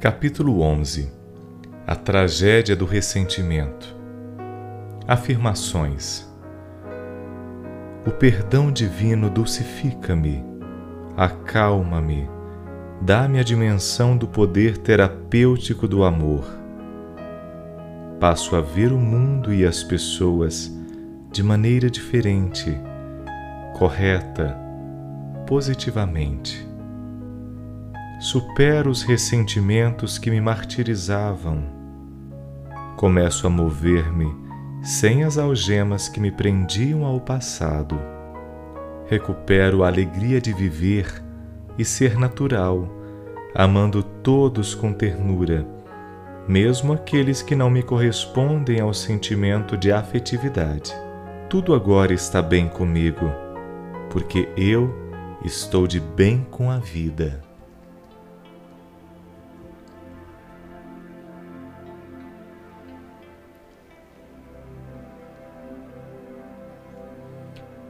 Capítulo 11 A tragédia do ressentimento. Afirmações. O perdão divino dulcifica-me, acalma-me, dá-me a dimensão do poder terapêutico do amor. Passo a ver o mundo e as pessoas de maneira diferente, correta, positivamente supero os ressentimentos que me martirizavam. Começo a mover-me sem as algemas que me prendiam ao passado. Recupero a alegria de viver e ser natural, amando todos com ternura, mesmo aqueles que não me correspondem ao sentimento de afetividade. Tudo agora está bem comigo, porque eu estou de bem com a vida.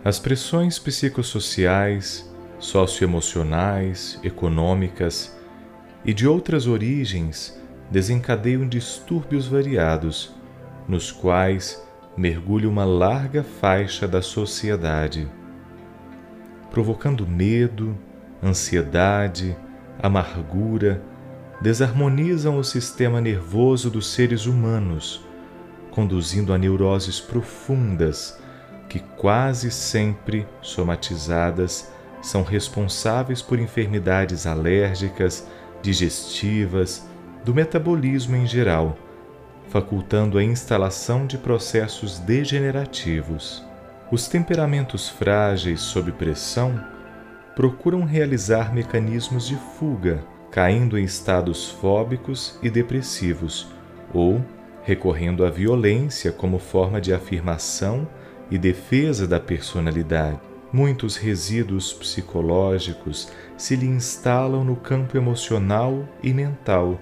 As pressões psicossociais, socioemocionais, econômicas e de outras origens desencadeiam distúrbios variados, nos quais mergulha uma larga faixa da sociedade, provocando medo, ansiedade, amargura, desarmonizam o sistema nervoso dos seres humanos, conduzindo a neuroses profundas que quase sempre somatizadas são responsáveis por enfermidades alérgicas, digestivas, do metabolismo em geral, facultando a instalação de processos degenerativos. Os temperamentos frágeis sob pressão procuram realizar mecanismos de fuga, caindo em estados fóbicos e depressivos, ou recorrendo à violência como forma de afirmação e defesa da personalidade. Muitos resíduos psicológicos se lhe instalam no campo emocional e mental,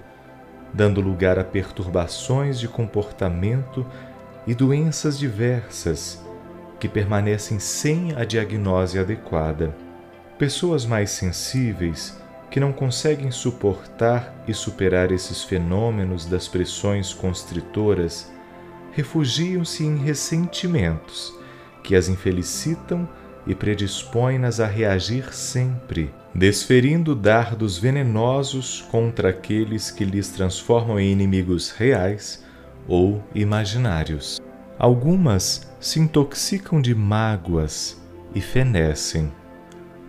dando lugar a perturbações de comportamento e doenças diversas que permanecem sem a diagnose adequada. Pessoas mais sensíveis que não conseguem suportar e superar esses fenômenos das pressões constritoras refugiam-se em ressentimentos que as infelicitam e predispõem-nas a reagir sempre, desferindo dardos venenosos contra aqueles que lhes transformam em inimigos reais ou imaginários. Algumas se intoxicam de mágoas e fenecem.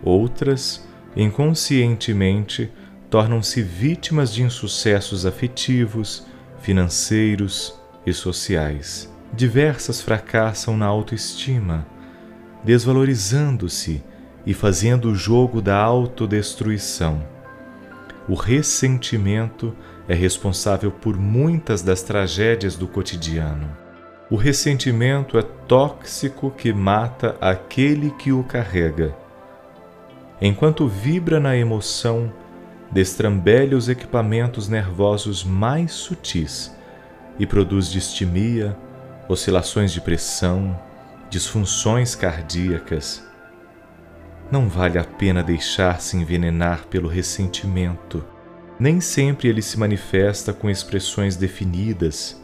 Outras, inconscientemente, tornam-se vítimas de insucessos afetivos, financeiros e sociais diversas fracassam na autoestima, desvalorizando-se e fazendo o jogo da autodestruição. O ressentimento é responsável por muitas das tragédias do cotidiano. O ressentimento é tóxico que mata aquele que o carrega. Enquanto vibra na emoção, destrambelha os equipamentos nervosos mais sutis e produz distimia, oscilações de pressão, disfunções cardíacas. Não vale a pena deixar-se envenenar pelo ressentimento. Nem sempre ele se manifesta com expressões definidas,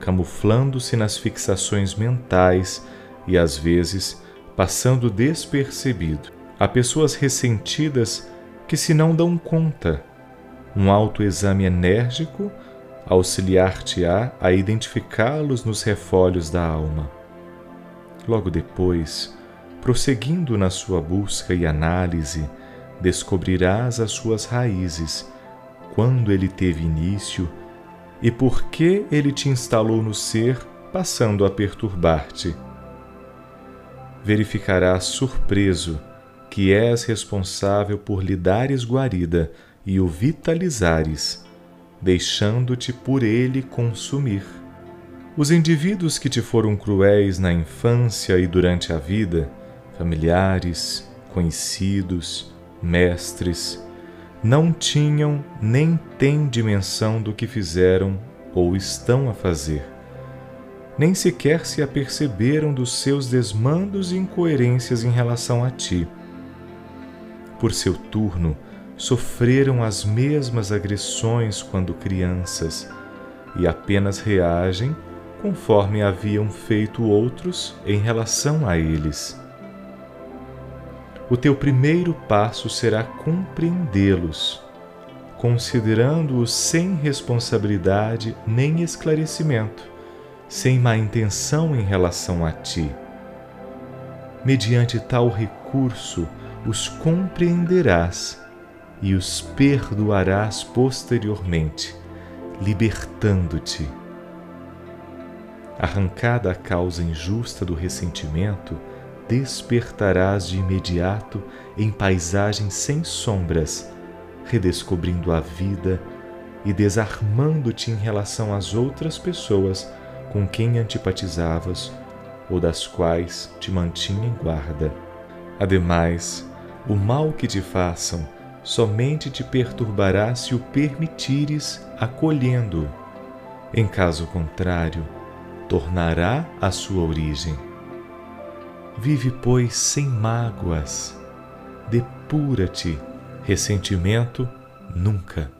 camuflando-se nas fixações mentais e às vezes passando despercebido. Há pessoas ressentidas que se não dão conta. Um autoexame enérgico auxiliar-te-á a, identificá-los nos refolhos da alma. Logo depois, prosseguindo na sua busca e análise, descobrirás as suas raízes, quando ele teve início e por que ele te instalou no ser, passando a perturbar-te. Verificarás surpreso que és responsável por lhe dares guarida e o vitalizares deixando-te por ele consumir. Os indivíduos que te foram cruéis na infância e durante a vida, familiares, conhecidos, mestres, não tinham nem têm dimensão do que fizeram ou estão a fazer. Nem sequer se aperceberam dos seus desmandos e incoerências em relação a ti. Por seu turno, sofreram as mesmas agressões quando crianças e apenas reagem conforme haviam feito outros em relação a eles. O teu primeiro passo será compreendê-los, considerando-os sem responsabilidade nem esclarecimento, sem má intenção em relação a ti. Mediante tal recurso, os compreenderás e os perdoarás posteriormente, libertando-te. Arrancada a causa injusta do ressentimento, despertarás de imediato em paisagens sem sombras, redescobrindo a vida e desarmando-te em relação às outras pessoas com quem antipatizavas ou das quais te mantinha em guarda. Ademais, o mal que te façam somente te perturbará se o permitires acolhendo. Em caso contrário, tornará a sua origem. Vive, pois, sem mágoas. Depura-te. Ressentimento nunca.